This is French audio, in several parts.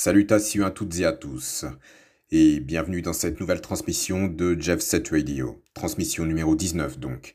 Salutations à toutes et à tous, et bienvenue dans cette nouvelle transmission de Jeff Set Radio, transmission numéro 19 donc.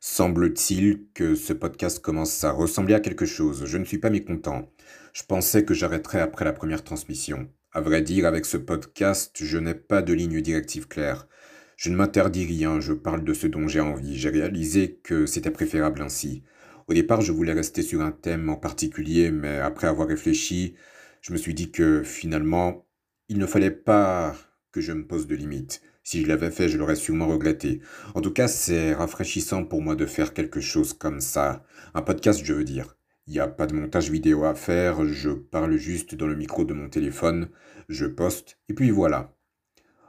Semble-t-il que ce podcast commence à ressembler à quelque chose, je ne suis pas mécontent. Je pensais que j'arrêterais après la première transmission. À vrai dire, avec ce podcast, je n'ai pas de ligne directive claire. Je ne m'interdis rien, je parle de ce dont j'ai envie. J'ai réalisé que c'était préférable ainsi. Au départ, je voulais rester sur un thème en particulier, mais après avoir réfléchi, je me suis dit que finalement, il ne fallait pas que je me pose de limites. Si je l'avais fait, je l'aurais sûrement regretté. En tout cas, c'est rafraîchissant pour moi de faire quelque chose comme ça. Un podcast, je veux dire. Il n'y a pas de montage vidéo à faire, je parle juste dans le micro de mon téléphone, je poste, et puis voilà.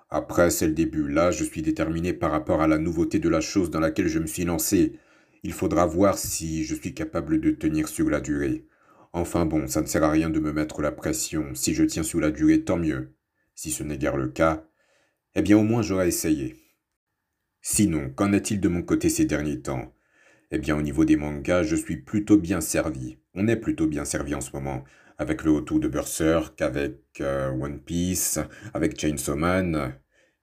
Après, c'est le début. Là, je suis déterminé par rapport à la nouveauté de la chose dans laquelle je me suis lancé. Il faudra voir si je suis capable de tenir sur la durée. Enfin bon, ça ne sert à rien de me mettre la pression. Si je tiens sur la durée, tant mieux. Si ce n'est guère le cas, eh bien au moins j'aurai essayé. Sinon, qu'en est-il de mon côté ces derniers temps? Eh bien au niveau des mangas, je suis plutôt bien servi. On est plutôt bien servi en ce moment. Avec le retour de Berserk, avec euh, One Piece, avec Chainsaw Man.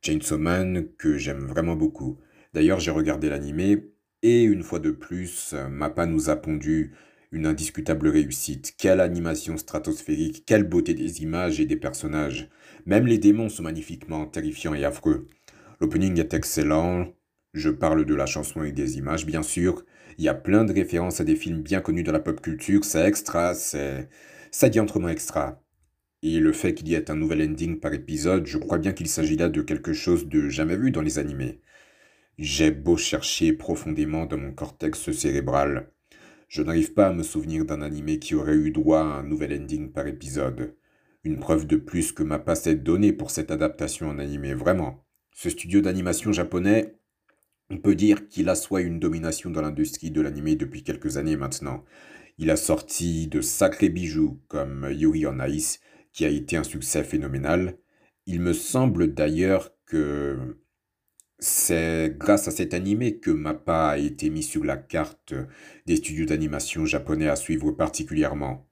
Chainsaw Man que j'aime vraiment beaucoup. D'ailleurs, j'ai regardé l'animé et une fois de plus, Mappa nous a pondu une indiscutable réussite. Quelle animation stratosphérique, quelle beauté des images et des personnages. Même les démons sont magnifiquement terrifiants et affreux. L'opening est excellent. Je parle de la chanson et des images, bien sûr. Il y a plein de références à des films bien connus dans la pop culture. C'est extra, c'est. Ça dit autrement extra. Et le fait qu'il y ait un nouvel ending par épisode, je crois bien qu'il s'agit là de quelque chose de jamais vu dans les animés. J'ai beau chercher profondément dans mon cortex cérébral, je n'arrive pas à me souvenir d'un animé qui aurait eu droit à un nouvel ending par épisode. Une preuve de plus que ma passe est donnée pour cette adaptation en animé, vraiment. Ce studio d'animation japonais, on peut dire qu'il assoit une domination dans l'industrie de l'animé depuis quelques années maintenant. Il a sorti de sacrés bijoux comme Yuri on Ice, qui a été un succès phénoménal. Il me semble d'ailleurs que c'est grâce à cet animé que Mappa a été mis sur la carte des studios d'animation japonais à suivre particulièrement.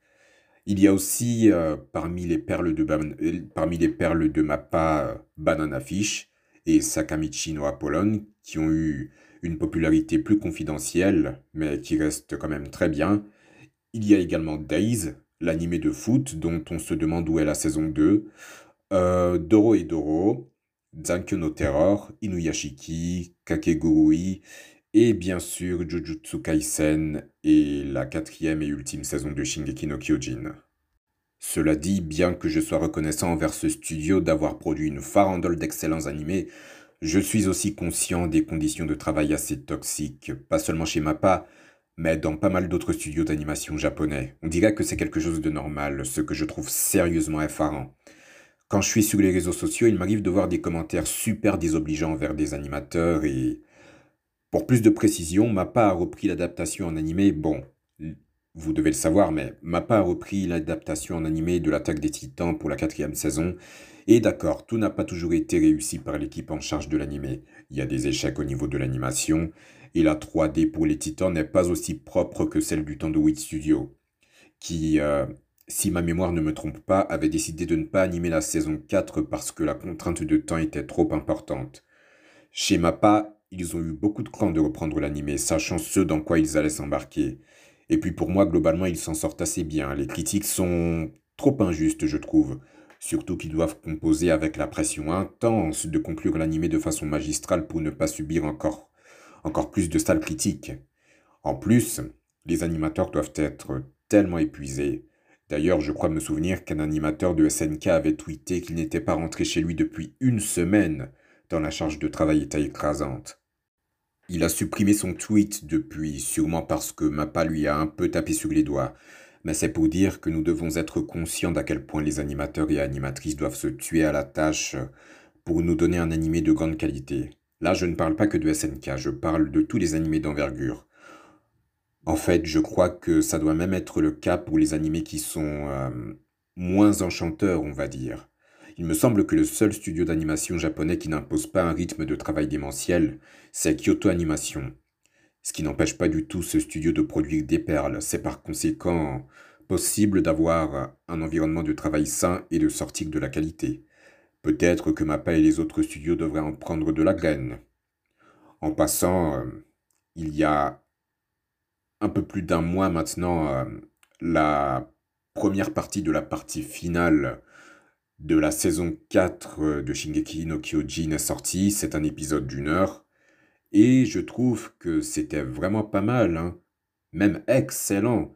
Il y a aussi euh, parmi, les perles de euh, parmi les perles de Mappa Banana Fish et Sakamichi no Apollon qui ont eu une popularité plus confidentielle mais qui restent quand même très bien. Il y a également Days, l'animé de foot dont on se demande où est la saison 2. Euh, Doro et Doro, Zankyo no Terror, Inuyashiki, Kakegurui et bien sûr Jujutsu Kaisen et la quatrième et ultime saison de Shingeki no Kyojin. Cela dit, bien que je sois reconnaissant envers ce studio d'avoir produit une farandole d'excellents animés, je suis aussi conscient des conditions de travail assez toxiques, pas seulement chez Mappa, mais dans pas mal d'autres studios d'animation japonais. On dirait que c'est quelque chose de normal, ce que je trouve sérieusement effarant. Quand je suis sur les réseaux sociaux, il m'arrive de voir des commentaires super désobligeants vers des animateurs et... Pour plus de précision, Mappa a repris l'adaptation en animé, bon, vous devez le savoir, mais Mappa a repris l'adaptation en animé de l'attaque des titans pour la quatrième saison, et d'accord, tout n'a pas toujours été réussi par l'équipe en charge de l'animé. Il y a des échecs au niveau de l'animation, et la 3D pour les titans n'est pas aussi propre que celle du Wit Studio, qui, euh, si ma mémoire ne me trompe pas, avait décidé de ne pas animer la saison 4 parce que la contrainte de temps était trop importante. Chez Mappa, ils ont eu beaucoup de crainte de reprendre l'animé, sachant ce dans quoi ils allaient s'embarquer. Et puis pour moi, globalement, ils s'en sortent assez bien. Les critiques sont trop injustes, je trouve. Surtout qu'ils doivent composer avec la pression intense de conclure l'animé de façon magistrale pour ne pas subir encore, encore plus de sales critiques. En plus, les animateurs doivent être tellement épuisés D'ailleurs, je crois me souvenir qu'un animateur de SNK avait tweeté qu'il n'était pas rentré chez lui depuis une semaine, tant la charge de travail était écrasante. Il a supprimé son tweet depuis, sûrement parce que Mappa lui a un peu tapé sur les doigts, mais c'est pour dire que nous devons être conscients d'à quel point les animateurs et animatrices doivent se tuer à la tâche pour nous donner un animé de grande qualité. Là, je ne parle pas que de SNK, je parle de tous les animés d'envergure. En fait, je crois que ça doit même être le cas pour les animés qui sont euh, moins enchanteurs, on va dire. Il me semble que le seul studio d'animation japonais qui n'impose pas un rythme de travail démentiel, c'est Kyoto Animation. Ce qui n'empêche pas du tout ce studio de produire des perles. C'est par conséquent impossible d'avoir un environnement de travail sain et de sortir de la qualité. Peut-être que MAPA et les autres studios devraient en prendre de la graine. En passant, euh, il y a un peu plus d'un mois maintenant, euh, la première partie de la partie finale de la saison 4 euh, de Shingeki no Kyojin est sortie. C'est un épisode d'une heure. Et je trouve que c'était vraiment pas mal, hein. même excellent.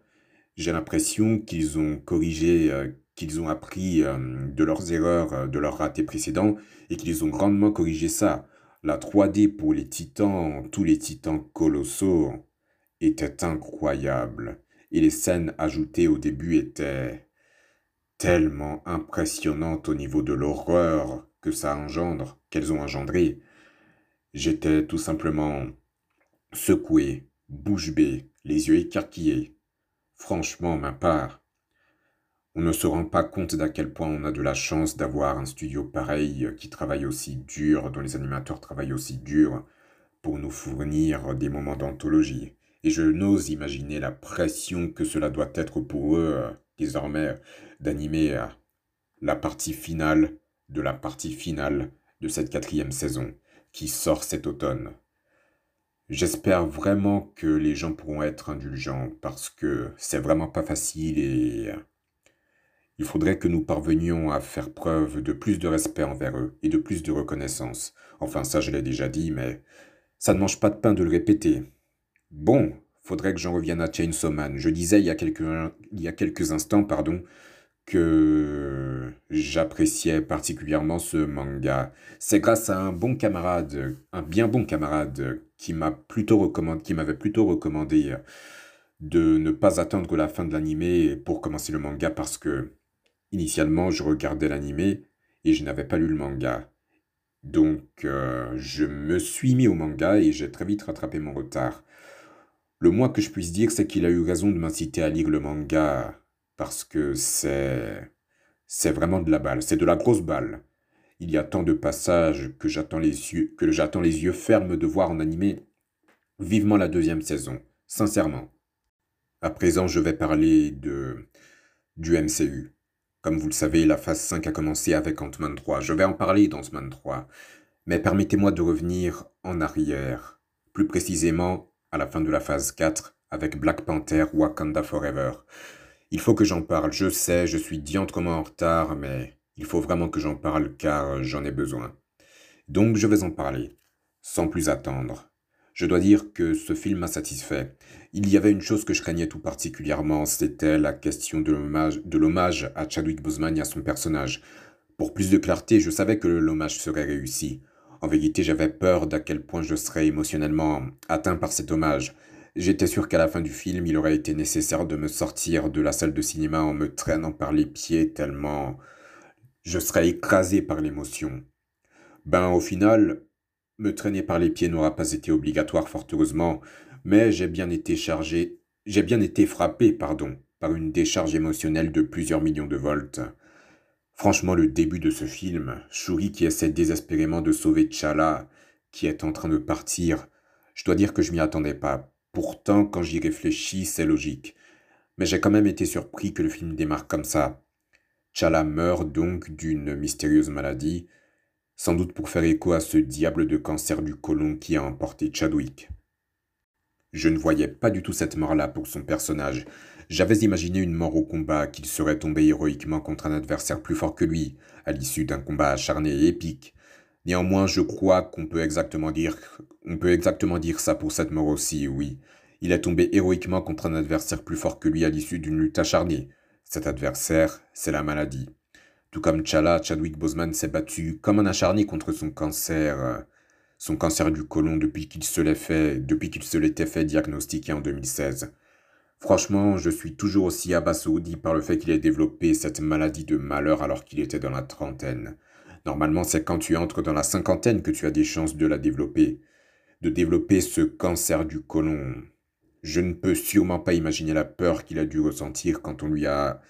J'ai l'impression qu'ils ont corrigé, euh, qu'ils ont appris de leurs erreurs, de leurs ratés précédents, et qu'ils ont grandement corrigé ça. La 3D pour les titans, tous les titans colossaux, était incroyable et les scènes ajoutées au début étaient tellement impressionnantes au niveau de l'horreur que ça engendre, qu'elles ont engendré. J'étais tout simplement secoué, bouche bée, les yeux écarquillés. Franchement, ma part, on ne se rend pas compte d'à quel point on a de la chance d'avoir un studio pareil qui travaille aussi dur, dont les animateurs travaillent aussi dur pour nous fournir des moments d'anthologie et je n'ose imaginer la pression que cela doit être pour eux, euh, désormais, d'animer euh, la partie finale de la partie finale de cette quatrième saison qui sort cet automne. J'espère vraiment que les gens pourront être indulgents parce que c'est vraiment pas facile et euh, il faudrait que nous parvenions à faire preuve de plus de respect envers eux et de plus de reconnaissance. Enfin, ça je l'ai déjà dit, mais ça ne mange pas de pain de le répéter. Bon, faudrait que j'en revienne à Chainsaw Man. Je disais il y a quelques, il y a quelques instants, pardon, que j'appréciais particulièrement ce manga. C'est grâce à un bon camarade, un bien bon camarade, qui m'a plutôt recommandé, m'avait plutôt recommandé de ne pas attendre la fin de l'animé pour commencer le manga parce que initialement je regardais l'animé et je n'avais pas lu le manga. Donc euh, je me suis mis au manga et j'ai très vite rattrapé mon retard. Le moins que je puisse dire, c'est qu'il a eu raison de m'inciter à lire le manga parce que c'est c'est vraiment de la balle, c'est de la grosse balle. Il y a tant de passages que j'attends les yeux que j'attends les yeux fermes de voir en animé. Vivement la deuxième saison, sincèrement. À présent, je vais parler de du MCU. Comme vous le savez, la phase 5 a commencé avec Ant-Man 3. Je vais en parler dans Ant-Man 3. Mais permettez-moi de revenir en arrière. Plus précisément, à la fin de la phase 4 avec Black Panther Wakanda Forever. Il faut que j'en parle, je sais, je suis diantrement en retard, mais il faut vraiment que j'en parle car j'en ai besoin. Donc je vais en parler, sans plus attendre. Je dois dire que ce film m'a satisfait. Il y avait une chose que je craignais tout particulièrement, c'était la question de l'hommage à Chadwick Boseman et à son personnage. Pour plus de clarté, je savais que l'hommage serait réussi. En vérité, j'avais peur d'à quel point je serais émotionnellement atteint par cet hommage. J'étais sûr qu'à la fin du film, il aurait été nécessaire de me sortir de la salle de cinéma en me traînant par les pieds tellement je serais écrasé par l'émotion. Ben, au final, me traîner par les pieds n'aura pas été obligatoire, fort heureusement, mais j'ai bien été chargé, j'ai bien été frappé, pardon, par une décharge émotionnelle de plusieurs millions de volts. Franchement, le début de ce film, Shuri qui essaie désespérément de sauver T'Challa, qui est en train de partir, je dois dire que je m'y attendais pas. Pourtant, quand j'y réfléchis, c'est logique. Mais j'ai quand même été surpris que le film démarre comme ça. T'Challa meurt donc d'une mystérieuse maladie, sans doute pour faire écho à ce diable de cancer du côlon qui a emporté Chadwick. Je ne voyais pas du tout cette mort-là pour son personnage, j'avais imaginé une mort au combat, qu'il serait tombé héroïquement contre un adversaire plus fort que lui, à l'issue d'un combat acharné et épique. Néanmoins, je crois qu'on peut exactement dire, ça pour cette mort aussi, oui. Il est tombé héroïquement contre un adversaire plus fort que lui à l'issue d'une lutte acharnée. Cet adversaire, c'est la maladie. Tout comme Chala, Chadwick Boseman s'est battu comme un acharné contre son cancer, son cancer du côlon depuis qu'il se l'est fait, depuis qu'il se l'était fait diagnostiquer en 2016. Franchement, je suis toujours aussi abasourdi par le fait qu'il ait développé cette maladie de malheur alors qu'il était dans la trentaine. Normalement, c'est quand tu entres dans la cinquantaine que tu as des chances de la développer. De développer ce cancer du côlon. Je ne peux sûrement pas imaginer la peur qu'il a dû ressentir quand on lui a,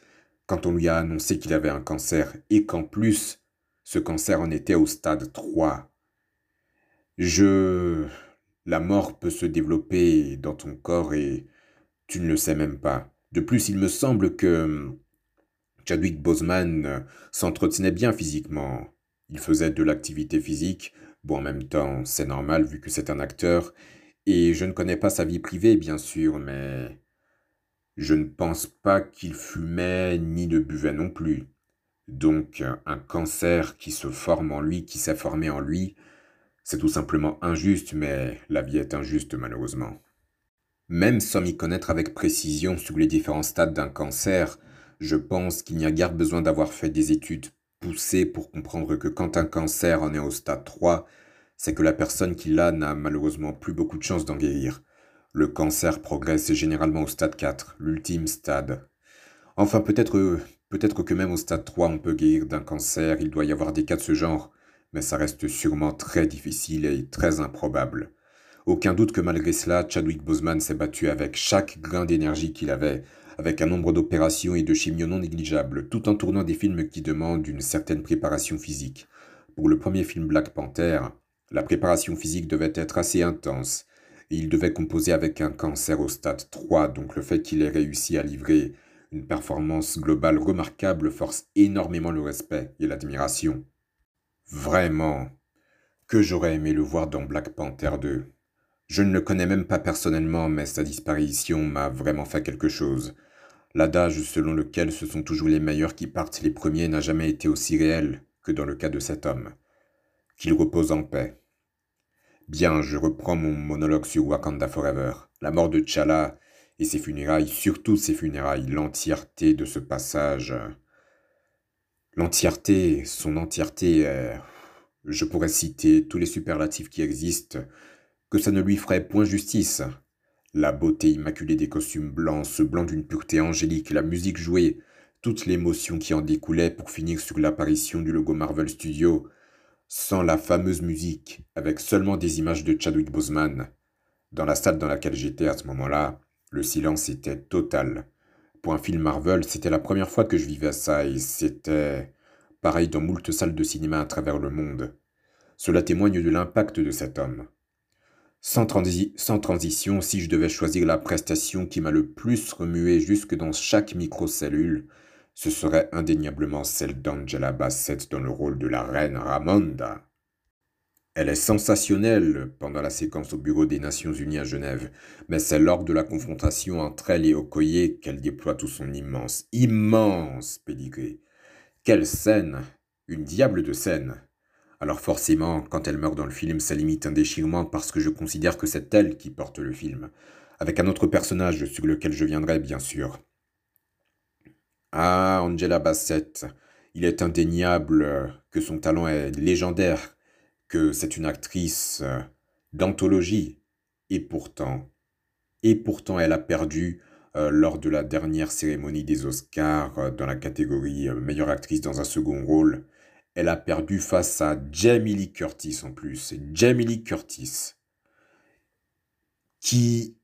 quand on lui a annoncé qu'il avait un cancer et qu'en plus, ce cancer en était au stade 3. Je... La mort peut se développer dans ton corps et tu ne le sais même pas. De plus, il me semble que Chadwick Boseman s'entretenait bien physiquement. Il faisait de l'activité physique, bon en même temps c'est normal vu que c'est un acteur, et je ne connais pas sa vie privée bien sûr, mais je ne pense pas qu'il fumait ni ne buvait non plus. Donc un cancer qui se forme en lui, qui s'est formé en lui, c'est tout simplement injuste, mais la vie est injuste malheureusement. Même sans m'y connaître avec précision sur les différents stades d'un cancer, je pense qu'il n'y a guère besoin d'avoir fait des études poussées pour comprendre que quand un cancer en est au stade 3, c'est que la personne qui l'a n'a malheureusement plus beaucoup de chances d'en guérir. Le cancer progresse généralement au stade 4, l'ultime stade. Enfin, peut-être peut-être que même au stade 3, on peut guérir d'un cancer, il doit y avoir des cas de ce genre, mais ça reste sûrement très difficile et très improbable. Aucun doute que malgré cela, Chadwick Boseman s'est battu avec chaque grain d'énergie qu'il avait, avec un nombre d'opérations et de chimio non négligeables, tout en tournant des films qui demandent une certaine préparation physique. Pour le premier film Black Panther, la préparation physique devait être assez intense, et il devait composer avec un cancer au stade 3, donc le fait qu'il ait réussi à livrer une performance globale remarquable force énormément le respect et l'admiration. Vraiment, que j'aurais aimé le voir dans Black Panther 2. Je ne le connais même pas personnellement, mais sa disparition m'a vraiment fait quelque chose. L'adage selon lequel ce sont toujours les meilleurs qui partent les premiers n'a jamais été aussi réel que dans le cas de cet homme. Qu'il repose en paix. Bien, je reprends mon monologue sur Wakanda Forever. La mort de T'Challa et ses funérailles, surtout ses funérailles, l'entièreté de ce passage. L'entièreté, son entièreté, je pourrais citer tous les superlatifs qui existent, que ça ne lui ferait point justice. La beauté immaculée des costumes blancs, ce blanc d'une pureté angélique, la musique jouée, toute l'émotion qui en découlait pour finir sur l'apparition du logo Marvel Studios, sans la fameuse musique, avec seulement des images de Chadwick Boseman. Dans la salle dans laquelle j'étais à ce moment-là, le silence était total. Pour un film Marvel, c'était la première fois que je vivais ça et c'était pareil dans moult salles de cinéma à travers le monde. Cela témoigne de l'impact de cet homme. Sans, transition, si je devais choisir la prestation qui m'a le plus remué jusque dans chaque microcellule, ce serait indéniablement celle d'Angela Bassett dans le rôle de la reine Ramonda. Elle est sensationnelle pendant la séquence au bureau des Nations Unies à Genève, mais c'est lors de la confrontation entre elle et Okoye qu'elle déploie tout son immense, immense pédigré. Quelle scène Une diable de scène alors forcément, quand elle meurt dans le film, ça limite un déchirement parce que je considère que c'est elle qui porte le film, avec un autre personnage sur lequel je viendrai bien sûr. Ah, Angela Bassett, il est indéniable que son talent est légendaire, que c'est une actrice d'anthologie, et pourtant, et pourtant elle a perdu euh, lors de la dernière cérémonie des Oscars euh, dans la catégorie euh, meilleure actrice dans un second rôle elle a perdu face à Jamie Lee Curtis en plus. Jamie Lee Curtis qui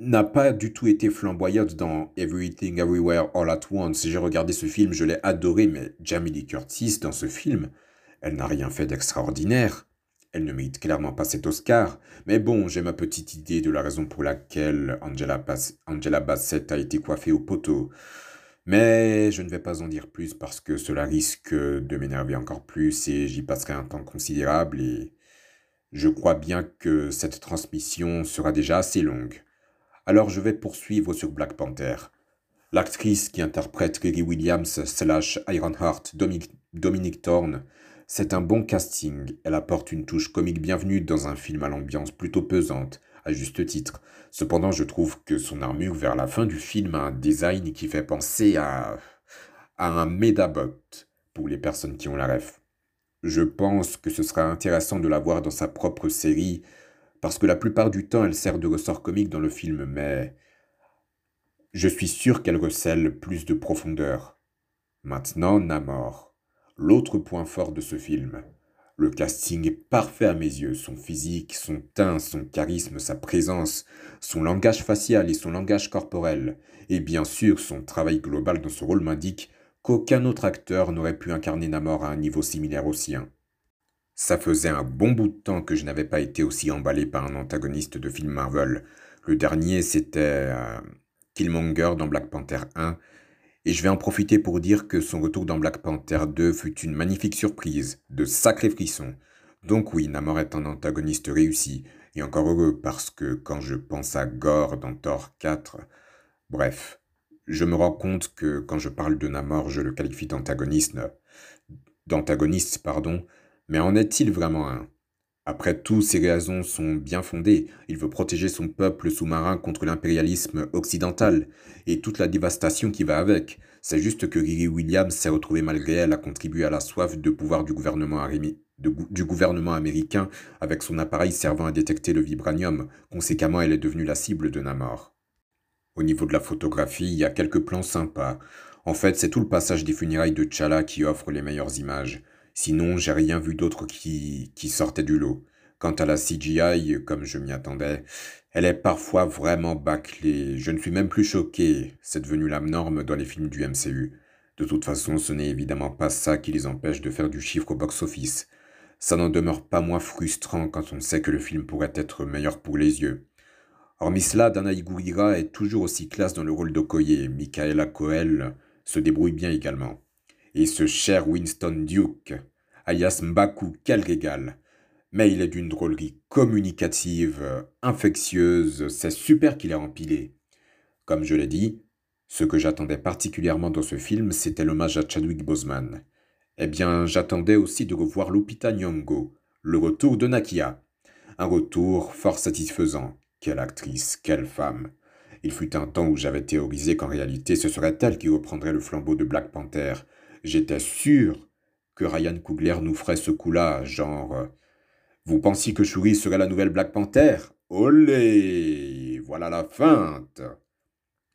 n'a pas du tout été flamboyante dans Everything Everywhere All at Once. J'ai regardé ce film, je l'ai adoré, mais Jamie Lee Curtis, dans ce film, elle n'a rien fait d'extraordinaire. Elle ne mérite clairement pas cet Oscar. Mais bon, j'ai ma petite idée de la raison pour laquelle Angela Bassett a été coiffée au poteau. Mais je ne vais pas en dire plus parce que cela risque de m'énerver encore plus et j'y passerai un temps considérable et je crois bien que cette transmission sera déjà assez longue. Alors je vais poursuivre sur Black Panther. L'actrice qui interprète Riri Williams slash Ironheart, Dominic, Dominique Thorne, c'est un bon casting. Elle apporte une touche comique bienvenue dans un film à l'ambiance plutôt pesante, à juste titre. Cependant, je trouve que son armure vers la fin du film a un design qui fait penser à, à un Medabot pour les personnes qui ont la ref. Je pense que ce sera intéressant de la voir dans sa propre série, parce que la plupart du temps elle sert de ressort comique dans le film, mais je suis sûr qu'elle recèle plus de profondeur. Maintenant, Namor, l'autre point fort de ce film. Le casting est parfait à mes yeux. Son physique, son teint, son charisme, sa présence, son langage facial et son langage corporel, et bien sûr son travail global dans ce rôle m'indique qu'aucun autre acteur n'aurait pu incarner Namor à un niveau similaire au sien. Ça faisait un bon bout de temps que je n'avais pas été aussi emballé par un antagoniste de film Marvel. Le dernier, c'était... Euh, Killmonger dans Black Panther 1, et je vais en profiter pour dire que son retour dans Black Panther 2 fut une magnifique surprise, de sacrés frissons. Donc oui, Namor est un antagoniste réussi, et encore heureux parce que quand je pense à Gore dans Thor 4, bref, je me rends compte que quand je parle de Namor, je le qualifie d'antagoniste, d'antagoniste, pardon, mais en est-il vraiment un? Après tout, ses raisons sont bien fondées. Il veut protéger son peuple sous-marin contre l'impérialisme occidental et toute la dévastation qui va avec. C'est juste que Riri Williams s'est retrouvée malgré elle à contribuer à la soif de pouvoir du gouvernement, du gouvernement américain avec son appareil servant à détecter le vibranium. Conséquemment, elle est devenue la cible de Namor. Au niveau de la photographie, il y a quelques plans sympas. En fait, c'est tout le passage des funérailles de T'Challa qui offre les meilleures images. Sinon, j'ai rien vu d'autre qui, qui sortait du lot. Quant à la CGI, comme je m'y attendais, elle est parfois vraiment bâclée. Je ne suis même plus choqué. C'est devenu la norme dans les films du MCU. De toute façon, ce n'est évidemment pas ça qui les empêche de faire du chiffre au box-office. Ça n'en demeure pas moins frustrant quand on sait que le film pourrait être meilleur pour les yeux. Hormis cela, Danaï Gurira est toujours aussi classe dans le rôle d'Okoye. Michaela Coel se débrouille bien également. Et ce cher Winston Duke, alias Mbaku, quel régal Mais il est d'une drôlerie communicative, infectieuse, c'est super qu'il ait empilé. Comme je l'ai dit, ce que j'attendais particulièrement dans ce film, c'était l'hommage à Chadwick Boseman. Eh bien, j'attendais aussi de revoir Lupita Nyong'o, le retour de Nakia. Un retour fort satisfaisant. Quelle actrice, quelle femme. Il fut un temps où j'avais théorisé qu'en réalité ce serait elle qui reprendrait le flambeau de Black Panther, J'étais sûr que Ryan Coogler nous ferait ce coup-là, genre euh, Vous pensiez que Shuri serait la nouvelle Black Panther? Olé Voilà la feinte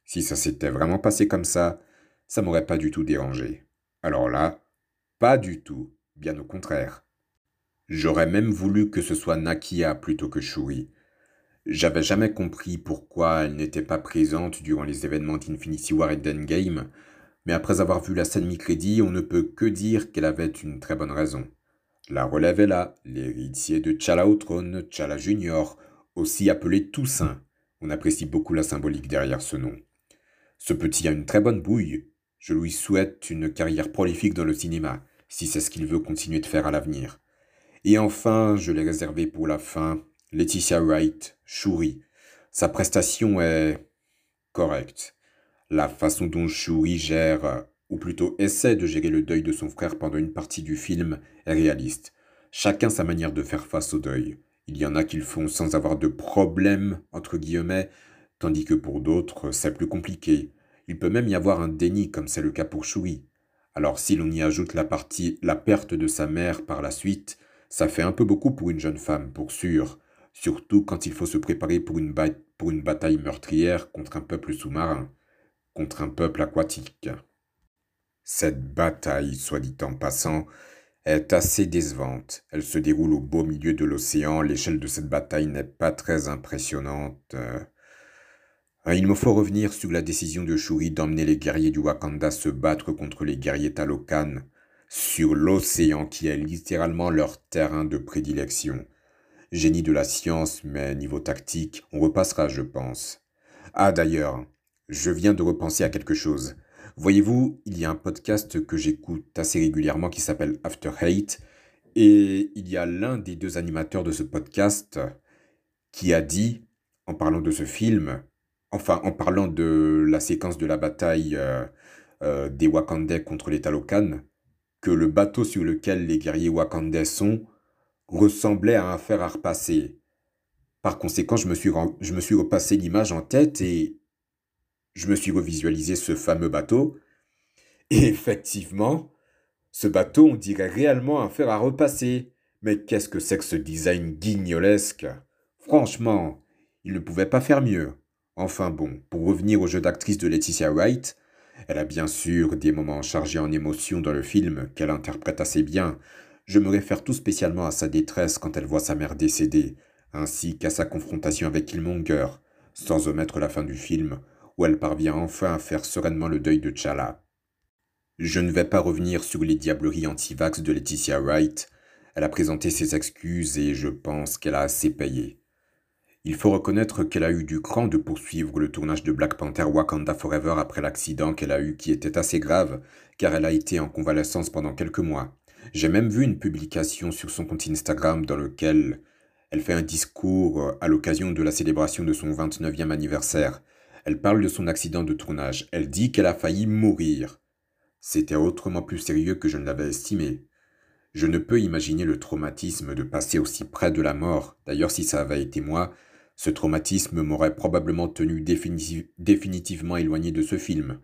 Si ça s'était vraiment passé comme ça, ça m'aurait pas du tout dérangé. Alors là, pas du tout, bien au contraire. J'aurais même voulu que ce soit Nakia plutôt que Shuri. J'avais jamais compris pourquoi elle n'était pas présente durant les événements d'Infinity War et d'Endgame, mais après avoir vu la scène mi-crédit, on ne peut que dire qu'elle avait une très bonne raison. La relève est là, l'héritier de Chala au trône, Chala Junior, aussi appelé Toussaint. On apprécie beaucoup la symbolique derrière ce nom. Ce petit a une très bonne bouille. Je lui souhaite une carrière prolifique dans le cinéma, si c'est ce qu'il veut continuer de faire à l'avenir. Et enfin, je l'ai réservé pour la fin, Laetitia Wright, Shuri. Sa prestation est correcte. La façon dont Shuri gère, ou plutôt essaie de gérer le deuil de son frère pendant une partie du film, est réaliste. Chacun sa manière de faire face au deuil. Il y en a qui le font sans avoir de problème, entre guillemets, tandis que pour d'autres, c'est plus compliqué. Il peut même y avoir un déni, comme c'est le cas pour Shuri. Alors si l'on y ajoute la partie la perte de sa mère par la suite, ça fait un peu beaucoup pour une jeune femme, pour sûr, surtout quand il faut se préparer pour une bataille meurtrière contre un peuple sous-marin contre un peuple aquatique. Cette bataille, soit dit en passant, est assez décevante. Elle se déroule au beau milieu de l'océan. L'échelle de cette bataille n'est pas très impressionnante. Euh, il me faut revenir sur la décision de Shuri d'emmener les guerriers du Wakanda se battre contre les guerriers Talokan sur l'océan qui est littéralement leur terrain de prédilection. Génie de la science, mais niveau tactique, on repassera, je pense. Ah d'ailleurs, je viens de repenser à quelque chose. Voyez-vous, il y a un podcast que j'écoute assez régulièrement qui s'appelle After Hate, et il y a l'un des deux animateurs de ce podcast qui a dit, en parlant de ce film, enfin en parlant de la séquence de la bataille euh, euh, des Wakandais contre les Talokan, que le bateau sur lequel les guerriers Wakandais sont ressemblait à un fer à repasser. Par conséquent, je me suis, je me suis repassé l'image en tête et je me suis revisualisé ce fameux bateau. Et effectivement, ce bateau, on dirait réellement un fer à repasser. Mais qu'est-ce que c'est que ce design guignolesque? Franchement, il ne pouvait pas faire mieux. Enfin bon, pour revenir au jeu d'actrice de Laetitia Wright, elle a bien sûr des moments chargés en émotions dans le film qu'elle interprète assez bien. Je me réfère tout spécialement à sa détresse quand elle voit sa mère décédée, ainsi qu'à sa confrontation avec Killmonger, sans omettre la fin du film, où elle parvient enfin à faire sereinement le deuil de Chala. Je ne vais pas revenir sur les diableries anti-vax de Laetitia Wright. Elle a présenté ses excuses et je pense qu'elle a assez payé. Il faut reconnaître qu'elle a eu du cran de poursuivre le tournage de Black Panther Wakanda Forever après l'accident qu'elle a eu qui était assez grave, car elle a été en convalescence pendant quelques mois. J'ai même vu une publication sur son compte Instagram dans lequel elle fait un discours à l'occasion de la célébration de son 29e anniversaire. Elle parle de son accident de tournage. Elle dit qu'elle a failli mourir. C'était autrement plus sérieux que je ne l'avais estimé. Je ne peux imaginer le traumatisme de passer aussi près de la mort. D'ailleurs, si ça avait été moi, ce traumatisme m'aurait probablement tenu définitivement éloigné de ce film.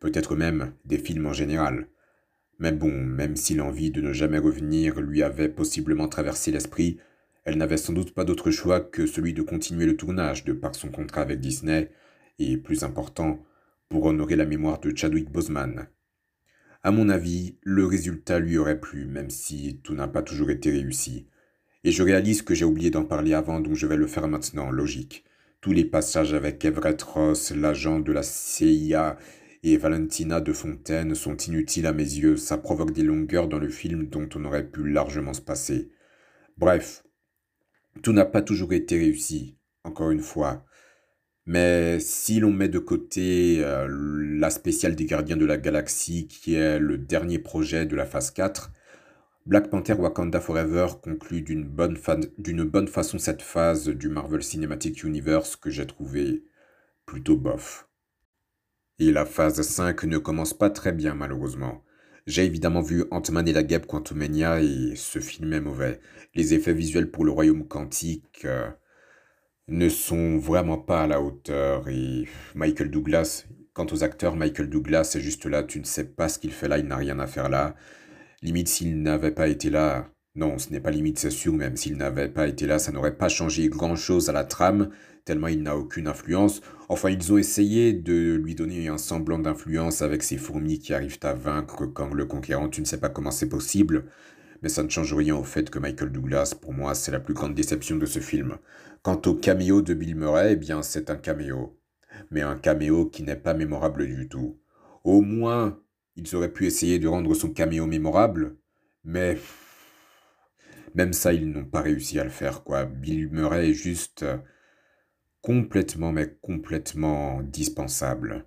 Peut-être même des films en général. Mais bon, même si l'envie de ne jamais revenir lui avait possiblement traversé l'esprit, elle n'avait sans doute pas d'autre choix que celui de continuer le tournage de par son contrat avec Disney, et plus important, pour honorer la mémoire de Chadwick Boseman. À mon avis, le résultat lui aurait plu, même si tout n'a pas toujours été réussi. Et je réalise que j'ai oublié d'en parler avant, donc je vais le faire maintenant, logique. Tous les passages avec Everett Ross, l'agent de la CIA, et Valentina de Fontaine sont inutiles à mes yeux, ça provoque des longueurs dans le film dont on aurait pu largement se passer. Bref, tout n'a pas toujours été réussi, encore une fois. Mais si l'on met de côté euh, la spéciale des Gardiens de la Galaxie, qui est le dernier projet de la phase 4, Black Panther Wakanda Forever conclut d'une bonne, bonne façon cette phase du Marvel Cinematic Universe que j'ai trouvé plutôt bof. Et la phase 5 ne commence pas très bien malheureusement. J'ai évidemment vu Ant-Man et la Guêpe Quantumania et ce film est mauvais. Les effets visuels pour le royaume quantique euh, ne sont vraiment pas à la hauteur et Michael Douglas, quant aux acteurs, Michael Douglas est juste là, tu ne sais pas ce qu'il fait là, il n'a rien à faire là. Limite s'il n'avait pas été là, non, ce n'est pas limite, c'est sûr, même s'il n'avait pas été là, ça n'aurait pas changé grand-chose à la trame, tellement il n'a aucune influence. Enfin, ils ont essayé de lui donner un semblant d'influence avec ces fourmis qui arrivent à vaincre quand le conquérant, tu ne sais pas comment c'est possible. Mais ça ne change rien au fait que Michael Douglas, pour moi, c'est la plus grande déception de ce film. Quant au caméo de Bill Murray, eh bien, c'est un caméo. Mais un caméo qui n'est pas mémorable du tout. Au moins, ils auraient pu essayer de rendre son caméo mémorable, mais même ça, ils n'ont pas réussi à le faire, quoi. Bill Murray est juste complètement, mais complètement dispensable.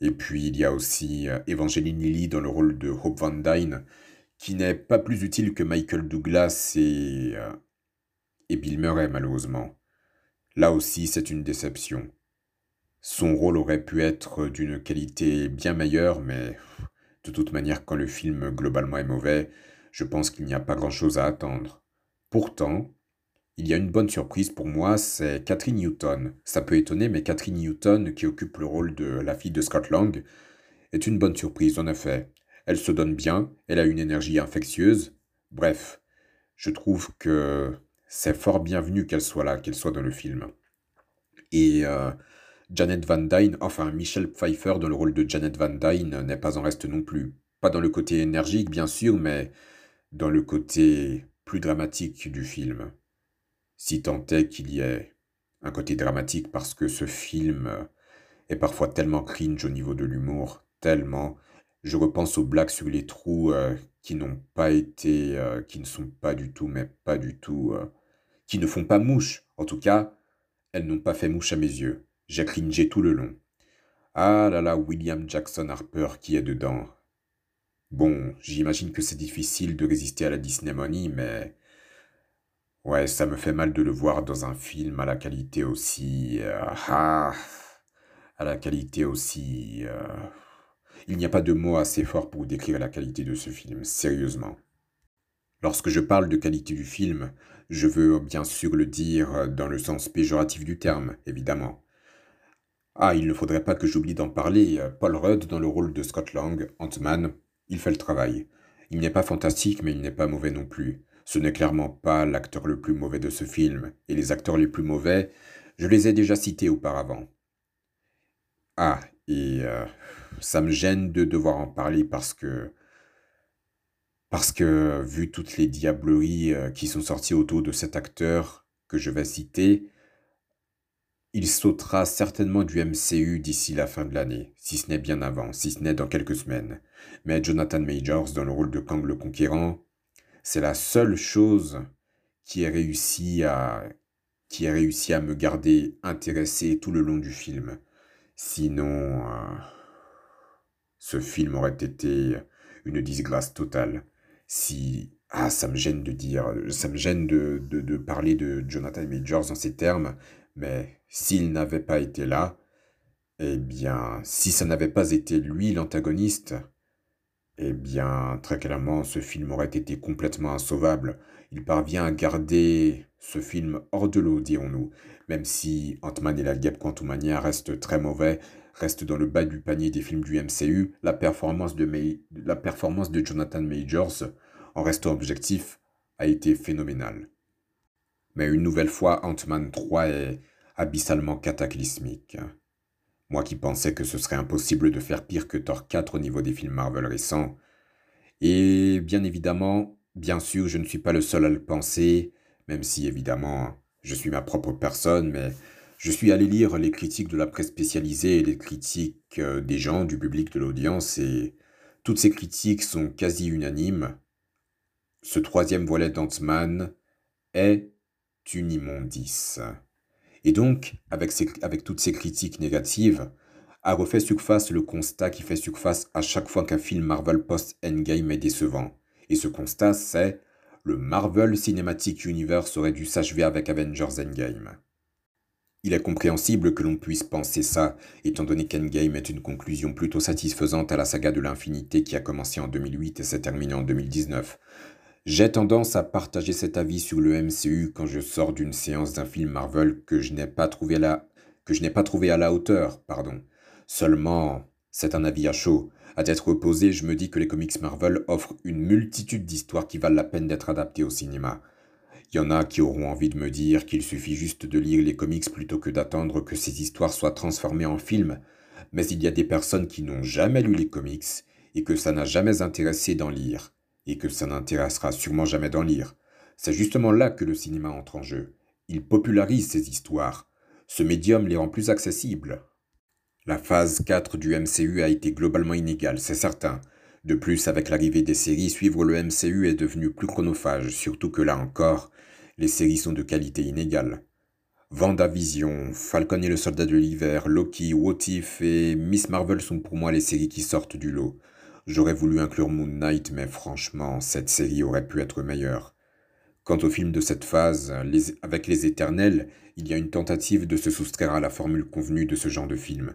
Et puis il y a aussi euh, Evangeline Lilly dans le rôle de Hope Van Dyne, qui n'est pas plus utile que Michael Douglas et, euh, et Bill Murray malheureusement. Là aussi c'est une déception. Son rôle aurait pu être d'une qualité bien meilleure, mais de toute manière quand le film globalement est mauvais, je pense qu'il n'y a pas grand-chose à attendre. Pourtant, il y a une bonne surprise pour moi, c'est Catherine Newton. Ça peut étonner, mais Catherine Newton, qui occupe le rôle de la fille de Scott Lang, est une bonne surprise en effet. Elle se donne bien, elle a une énergie infectieuse. Bref, je trouve que c'est fort bienvenu qu'elle soit là, qu'elle soit dans le film. Et euh, Janet Van Dyne, enfin Michelle Pfeiffer dans le rôle de Janet Van Dyne n'est pas en reste non plus. Pas dans le côté énergique bien sûr, mais dans le côté plus dramatique du film si tant est qu'il y ait un côté dramatique parce que ce film est parfois tellement cringe au niveau de l'humour, tellement. Je repense aux blagues sur les trous euh, qui n'ont pas été, euh, qui ne sont pas du tout, mais pas du tout, qui ne font pas mouche. En tout cas, elles n'ont pas fait mouche à mes yeux. J'ai cringé tout le long. Ah là là, William Jackson Harper qui est dedans. Bon, j'imagine que c'est difficile de résister à la Disney Money, mais Ouais, ça me fait mal de le voir dans un film à la qualité aussi... Euh, ah, à la qualité aussi... Euh, il n'y a pas de mots assez forts pour décrire la qualité de ce film, sérieusement. Lorsque je parle de qualité du film, je veux bien sûr le dire dans le sens péjoratif du terme, évidemment. Ah, il ne faudrait pas que j'oublie d'en parler. Paul Rudd dans le rôle de Scott Lang, Ant-Man, il fait le travail. Il n'est pas fantastique, mais il n'est pas mauvais non plus. Ce n'est clairement pas l'acteur le plus mauvais de ce film, et les acteurs les plus mauvais, je les ai déjà cités auparavant. Ah, et euh, ça me gêne de devoir en parler parce que... Parce que, vu toutes les diableries euh, qui sont sorties autour de cet acteur que je vais citer, il sautera certainement du MCU d'ici la fin de l'année, si ce n'est bien avant, si ce n'est dans quelques semaines. Mais Jonathan Majors dans le rôle de Kang le Conquérant, c'est la seule chose qui est réussi à qui a réussi à me garder intéressé tout le long du film. Sinon, euh, ce film aurait été une disgrâce totale. Si ah, ça me gêne de dire, ça me gêne de, de, parler de Jonathan Majors en ces termes, mais s'il n'avait pas été là, eh bien, si ça n'avait pas été lui l'antagoniste, eh bien, très clairement, ce film aurait été complètement insauvable. Il parvient à garder ce film hors de l'eau, dirons-nous. Même si Ant-Man et la guêpe Quantumania reste très mauvais, reste dans le bas du panier des films du MCU, la performance de, la performance de Jonathan Majors en restant objectif, a été phénoménal. Mais une nouvelle fois, Ant-Man 3 est abyssalement cataclysmique. Moi qui pensais que ce serait impossible de faire pire que Thor 4 au niveau des films Marvel récents. Et bien évidemment, bien sûr, je ne suis pas le seul à le penser, même si évidemment je suis ma propre personne, mais je suis allé lire les critiques de la presse spécialisée et les critiques euh, des gens, du public, de l'audience, et toutes ces critiques sont quasi unanimes ce troisième volet d'Ant-Man est une immondice. Et donc, avec, toutes ces critiques négatives, a refait surface le constat qui fait surface à chaque fois qu'un film Marvel post-Endgame est décevant. Et ce constat, c'est le Marvel Cinematic Universe aurait dû s'achever avec Avengers Endgame. Il est compréhensible que l'on puisse penser ça, étant donné qu'Endgame est une conclusion plutôt satisfaisante à la saga de l'infinité qui a commencé en 2008 et s'est terminée en 2019. J'ai tendance à partager cet avis sur le MCU quand je sors d'une séance d'un film Marvel que je n'ai pas trouvé à la, hauteur, pardon. Seulement, c'est un avis à chaud. À tête reposée, je me dis que les comics Marvel offrent une multitude d'histoires qui valent la peine d'être adaptées au cinéma. Il y en a qui auront envie de me dire qu'il suffit juste de lire les comics plutôt que d'attendre que ces histoires soient transformées en films. Mais il y a des personnes qui n'ont jamais lu les comics et que ça n'a jamais intéressé d'en lire et que ça n'intéressera sûrement jamais d'en lire. C'est justement là que le cinéma entre en jeu. Il popularise ces histoires. Ce médium les rend plus accessibles. La phase 4 du MCU a été globalement inégale, c'est certain. De plus, avec l'arrivée des séries, suivre le MCU est devenu plus chronophage, surtout que là encore, les séries sont de qualité inégale. Vendavision, Falcon et le soldat de l'hiver, Loki, What If et Miss Marvel sont pour moi les séries qui sortent du lot. J'aurais voulu inclure Moon Knight, mais franchement, cette série aurait pu être meilleure. Quant au film de cette phase, avec les éternels, il y a une tentative de se soustraire à la formule convenue de ce genre de film.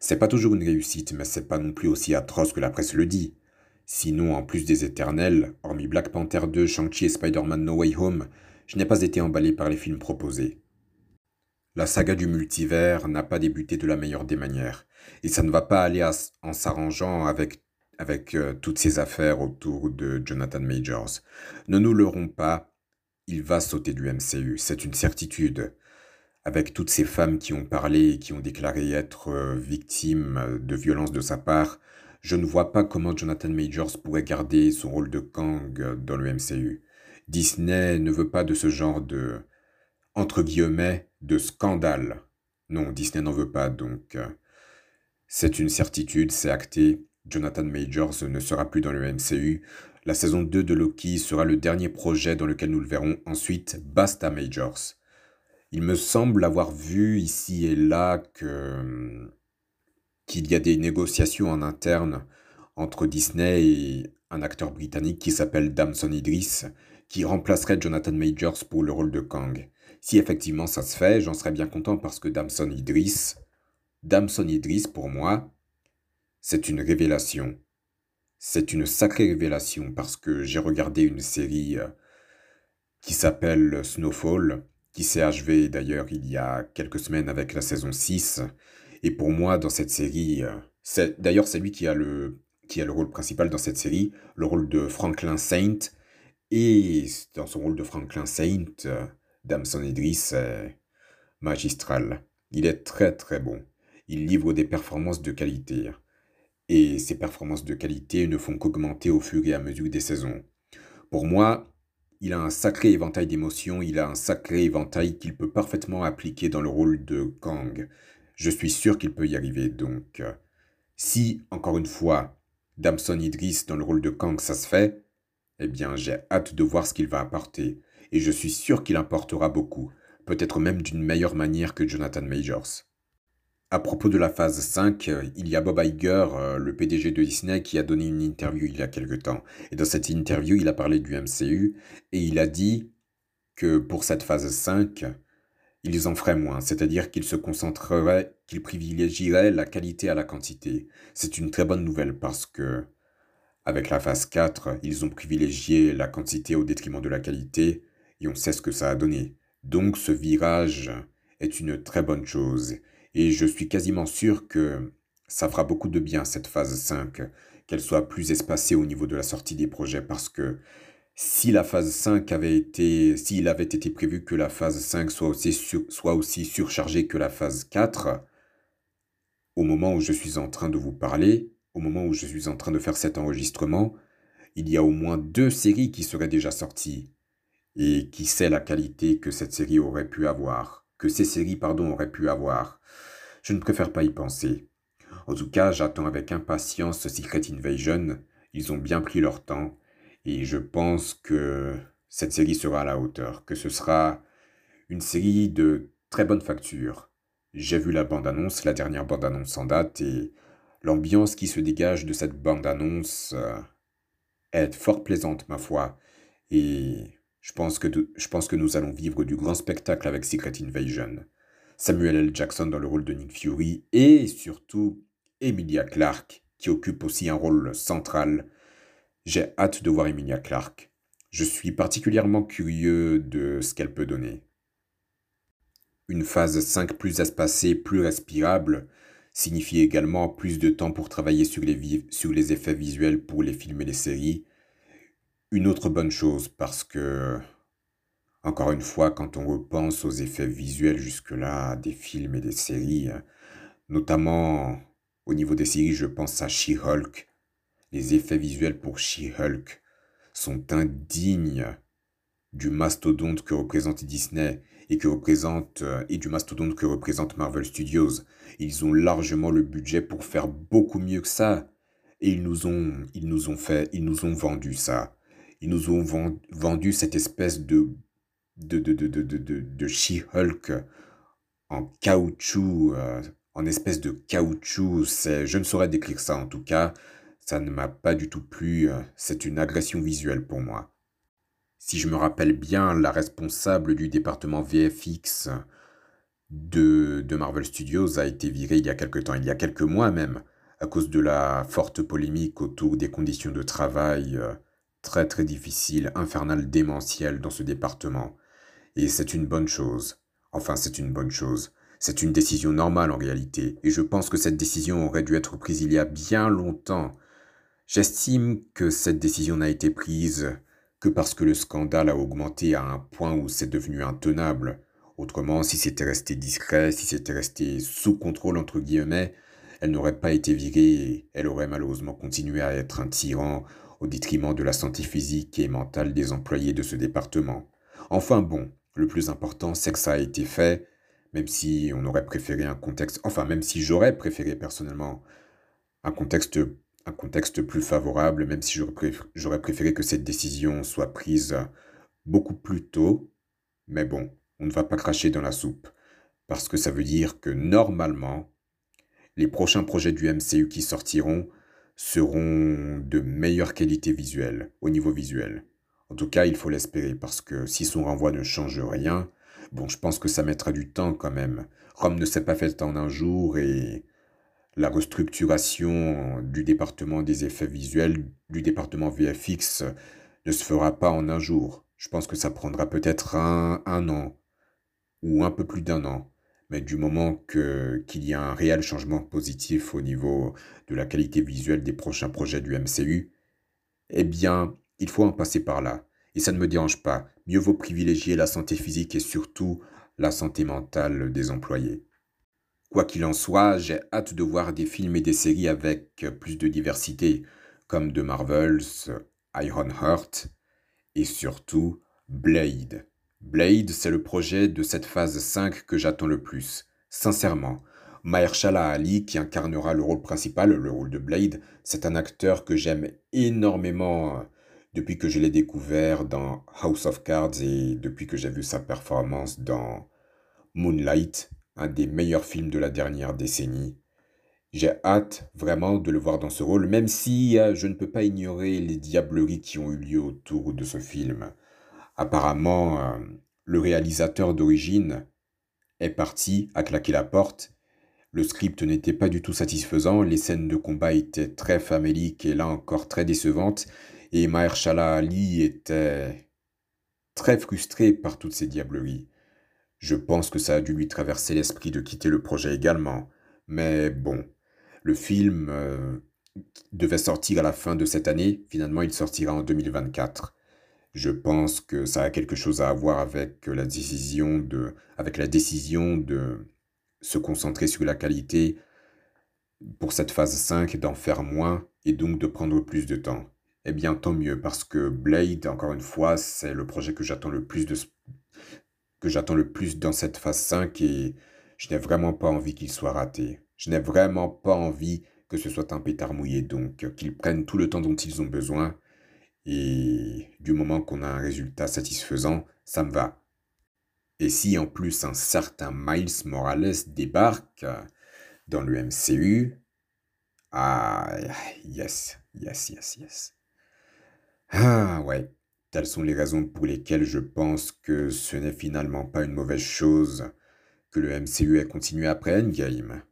C'est pas toujours une réussite, mais c'est pas non plus aussi atroce que la presse le dit. Sinon, en plus des éternels, hormis Black Panther 2, Shang-Chi et Spider-Man No Way Home, je n'ai pas été emballé par les films proposés. La saga du multivers n'a pas débuté de la meilleure des manières, et ça ne va pas aller en s'arrangeant avec avec euh, toutes ces affaires autour de Jonathan Majors. Ne nous leurrons pas, il va sauter du MCU, c'est une certitude. Avec toutes ces femmes qui ont parlé et qui ont déclaré être euh, victimes de violences de sa part, je ne vois pas comment Jonathan Majors pourrait garder son rôle de Kang dans le MCU. Disney ne veut pas de ce genre de, entre guillemets, de scandale. Non, Disney n'en veut pas, donc euh, c'est une certitude, c'est acté. Jonathan Majors ne sera plus dans le MCU. La saison 2 de Loki sera le dernier projet dans lequel nous le verrons. Ensuite, basta Majors. Il me semble avoir vu ici et là que qu'il y a des négociations en interne entre Disney et un acteur britannique qui s'appelle Damson Idris, qui remplacerait Jonathan Majors pour le rôle de Kang. Si effectivement ça se fait, j'en serais bien content parce que Damson Idris, Damson Idris pour moi, c'est une révélation. C'est une sacrée révélation parce que j'ai regardé une série euh, qui s'appelle Snowfall, qui s'est achevée d'ailleurs il y a quelques semaines avec la saison 6. Et pour moi, dans cette série, euh, c'est d'ailleurs c'est lui qui a, le, qui a le rôle principal dans cette série, le rôle de Franklin Saint. Et dans son rôle de Franklin Saint, euh, Damson Idris est magistral. Il est très très bon. Il livre des performances de qualité et ses performances de qualité ne font qu'augmenter au fur et à mesure des saisons. Pour moi, il a un sacré éventail d'émotions, il a un sacré éventail qu'il peut parfaitement appliquer dans le rôle de Kang. Je suis sûr qu'il peut y arriver, donc si, encore une fois, Damson Idris dans le rôle de Kang ça se fait, eh bien j'ai hâte de voir ce qu'il va apporter, et je suis sûr qu'il importera beaucoup, peut-être même d'une meilleure manière que Jonathan Majors. À propos de la phase 5, il y a Bob Iger, euh, le PDG de Disney, qui a donné une interview il y a quelque temps. Et dans cette interview, il a parlé du MCU et il a dit que pour cette phase 5, ils en feraient moins, c'est-à-dire qu'ils se concentreraient, qu'ils privilégieraient la qualité à la quantité. C'est une très bonne nouvelle parce que, avec la phase 4, ils ont privilégié la quantité au détriment de la qualité et on sait ce que ça a donné. Donc ce virage est une très bonne chose. Et je suis quasiment sûr que ça fera beaucoup de bien cette phase 5, qu'elle soit plus espacée au niveau de la sortie des projets, parce que si la phase 5 avait été, s'il avait été prévu que la phase 5 soit aussi, soit aussi surchargée que la phase 4, au moment où je suis en train de vous parler, au moment où je suis en train de faire cet enregistrement, il y a au moins deux séries qui seraient déjà sorties. Et qui sait la qualité que cette série aurait pu avoir, que ces séries, pardon, auraient pu avoir. Je ne préfère pas y penser. En tout cas, j'attends avec impatience Secret Invasion. Ils ont bien pris leur temps. Et je pense que cette série sera à la hauteur, que ce sera une série de très bonne facture. J'ai vu la bande-annonce, la dernière bande-annonce en date, et l'ambiance qui se dégage de cette bande-annonce euh, est fort plaisante, ma foi. Et je pense, que je pense que nous allons vivre du grand spectacle avec Secret Invasion. Samuel L. Jackson dans le rôle de Nick Fury et surtout Emilia Clarke qui occupe aussi un rôle central. J'ai hâte de voir Emilia Clarke. Je suis particulièrement curieux de ce qu'elle peut donner. Une phase 5 plus espacée, plus respirable, signifie également plus de temps pour travailler sur les, sur les effets visuels pour les films et les séries. Une autre bonne chose parce que encore une fois, quand on repense aux effets visuels jusque-là des films et des séries, notamment au niveau des séries, je pense à She-Hulk. Les effets visuels pour She-Hulk sont indignes du mastodonte que représente Disney et que représente et du mastodonte que représente Marvel Studios. Ils ont largement le budget pour faire beaucoup mieux que ça et ils nous ont ils nous ont fait ils nous ont vendu ça. Ils nous ont vendu cette espèce de de, de, de, de, de, She-Hulk en caoutchouc, euh, en espèce de caoutchouc. Je ne saurais décrire ça en tout cas. Ça ne m'a pas du tout plu. Euh, c'est une agression visuelle pour moi. Si je me rappelle bien, la responsable du département VFX de, de Marvel Studios a été virée il y a quelque temps, il y a quelques mois même, à cause de la forte polémique autour des conditions de travail euh, très très difficiles, infernales, démentielles dans ce département. Et c'est une bonne chose. Enfin, c'est une bonne chose. C'est une décision normale en réalité, et je pense que cette décision aurait dû être prise il y a bien longtemps. J'estime que cette décision n'a été prise que parce que le scandale a augmenté à un point où c'est devenu intenable. Autrement, si c'était resté discret, si c'était resté sous contrôle entre guillemets, elle n'aurait pas été virée et elle aurait malheureusement continué à être un tyran au détriment de la santé physique et mentale des employés de ce département. Enfin bon, le plus important, c'est que ça a été fait, même si on aurait préféré un contexte, enfin même si j'aurais préféré personnellement un contexte, un contexte plus favorable, même si j'aurais préféré que cette décision soit prise beaucoup plus tôt. Mais bon, on ne va pas cracher dans la soupe, parce que ça veut dire que normalement, les prochains projets du MCU qui sortiront seront de meilleure qualité visuelle, au niveau visuel. En tout cas, il faut l'espérer parce que si son renvoi ne change rien, bon, je pense que ça mettra du temps quand même. Rome ne s'est pas faite en un jour et la restructuration du département des effets visuels, du département VFX, ne se fera pas en un jour. Je pense que ça prendra peut-être un, un an ou un peu plus d'un an. Mais du moment que, qu'il y a un réel changement positif au niveau de la qualité visuelle des prochains projets du MCU, eh bien, il faut en passer par là. Et ça ne me dérange pas. Mieux vaut privilégier la santé physique et surtout la santé mentale des employés. Quoi qu'il en soit, j'ai hâte de voir des films et des séries avec plus de diversité, comme The Marvels, Ironheart et surtout Blade. Blade, c'est le projet de cette phase 5 que j'attends le plus. Sincèrement, Mahershala Ali, qui incarnera le rôle principal, le rôle de Blade, c'est un acteur que j'aime énormément depuis que je l'ai découvert dans House of Cards et depuis que j'ai vu sa performance dans Moonlight, un des meilleurs films de la dernière décennie. J'ai hâte vraiment de le voir dans ce rôle, même si euh, je ne peux pas ignorer les diableries qui ont eu lieu autour de ce film. Apparemment, euh, le réalisateur d'origine est parti, a claqué la porte. Le script n'était pas du tout satisfaisant, les scènes de combat étaient très faméliques et là encore très décevantes, et Mahershala Ali était très frustré par toutes ces diableries. Je pense que ça a dû lui traverser l'esprit de quitter le projet également, mais bon, le film euh, devait sortir à la fin de cette année, finalement il sortira en 2024. Je pense que ça a quelque chose à voir avec la décision de, avec la décision de se concentrer sur la qualité pour cette phase 5, d'en faire moins et donc de prendre plus de temps. Eh bien, tant mieux, parce que Blade, encore une fois, c'est le projet que j'attends le plus de que j'attends le plus dans cette phase 5 et je n'ai vraiment pas envie qu'il soit raté. Je n'ai vraiment pas envie que ce soit un pétard mouillé, donc qu'ils prennent tout le temps dont ils ont besoin et du moment qu'on a un résultat satisfaisant, ça me va. Et si en plus un certain Miles Morales débarque dans le MCU, ah, yes, yes, yes, yes. Ah ouais, telles sont les raisons pour lesquelles je pense que ce n'est finalement pas une mauvaise chose que le MCU ait continué après Endgame.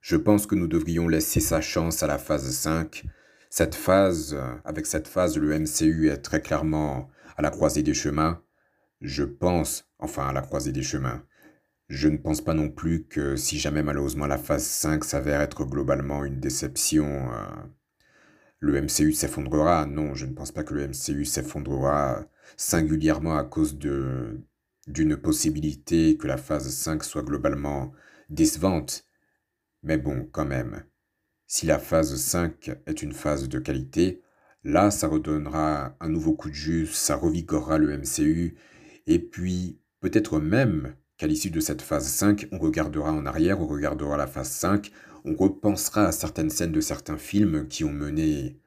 Je pense que nous devrions laisser sa chance à la phase 5 cette phase, euh, avec cette phase, le MCU est très clairement à la croisée des chemins. Je pense, enfin à la croisée des chemins. Je ne pense pas non plus que si jamais malheureusement la phase 5 s'avère être globalement une déception, euh, le MCU s'effondrera. Non, je ne pense pas que le MCU s'effondrera singulièrement à cause de d'une possibilité que la phase 5 soit globalement décevante. Mais bon, quand même. Si la phase 5 est une phase de qualité, là, ça redonnera un nouveau coup de jus, ça revigorera le MCU, et puis peut-être même qu'à l'issue de cette phase 5, on regardera en arrière, on regardera la phase 5, on repensera à certaines scènes de certains films qui ont mené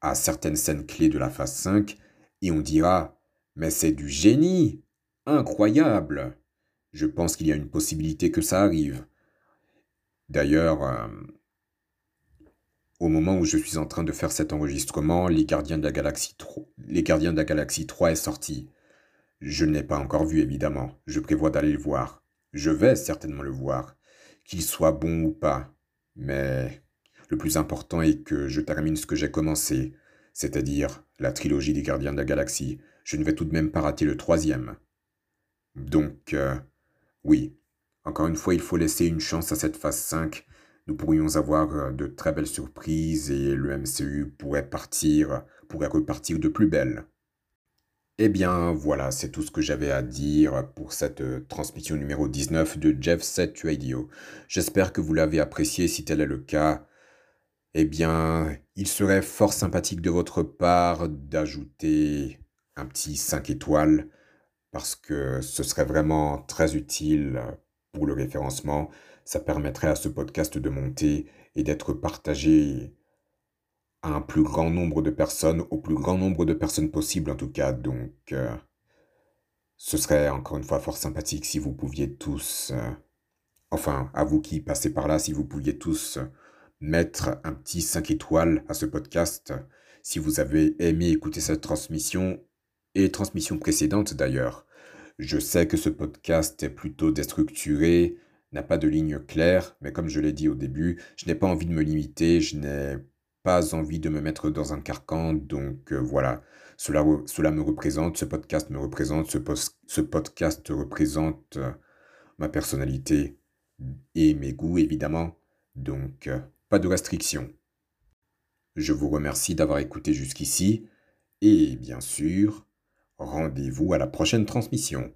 à certaines scènes clés de la phase 5, et on dira Mais c'est du génie! Incroyable! Je pense qu'il y a une possibilité que ça arrive. D'ailleurs, euh, au moment où je suis en train de faire cet enregistrement, Les Gardiens de la Galaxie 3, les Gardiens de la Galaxie 3 est sorti. Je ne l'ai pas encore vu évidemment, je prévois d'aller le voir. Je vais certainement le voir, qu'il soit bon ou pas. Mais le plus important est que je termine ce que j'ai commencé, c'est-à-dire la trilogie des Gardiens de la Galaxie. Je ne vais tout de même pas rater le troisième. Donc, euh, oui, encore une fois, il faut laisser une chance à cette phase 5 nous pourrions avoir euh, de très belles surprises et le MCU pourrait partir, pourrait repartir de plus belle. Eh bien voilà, c'est tout ce que j'avais à dire pour cette euh, transmission numéro 19 de Jeff Set Radio. J'espère que vous l'avez apprécié, si tel est le cas. Eh bien, il serait fort sympathique de votre part d'ajouter un petit 5 étoiles, parce que ce serait vraiment très utile pour le référencement ça permettrait à ce podcast de monter et d'être partagé à un plus grand nombre de personnes, au plus grand nombre de personnes possible en tout cas. Donc, euh, ce serait encore une fois fort sympathique si vous pouviez tous, euh, enfin, à vous qui passez par là, si vous pouviez tous mettre un petit 5 étoiles à ce podcast, si vous avez aimé écouter cette transmission et transmission précédente d'ailleurs. Je sais que ce podcast est plutôt déstructuré, n'a pas de ligne claire, mais comme je l'ai dit au début, je n'ai pas envie de me limiter, je n'ai pas envie de me mettre dans un carcan, donc euh, voilà, cela, me représente, ce podcast me représente, ce, podcast représente euh, ma personnalité et mes goûts évidemment, donc euh, pas de restrictions. Je vous remercie d'avoir écouté jusqu'ici, et bien sûr, rendez-vous à la prochaine transmission.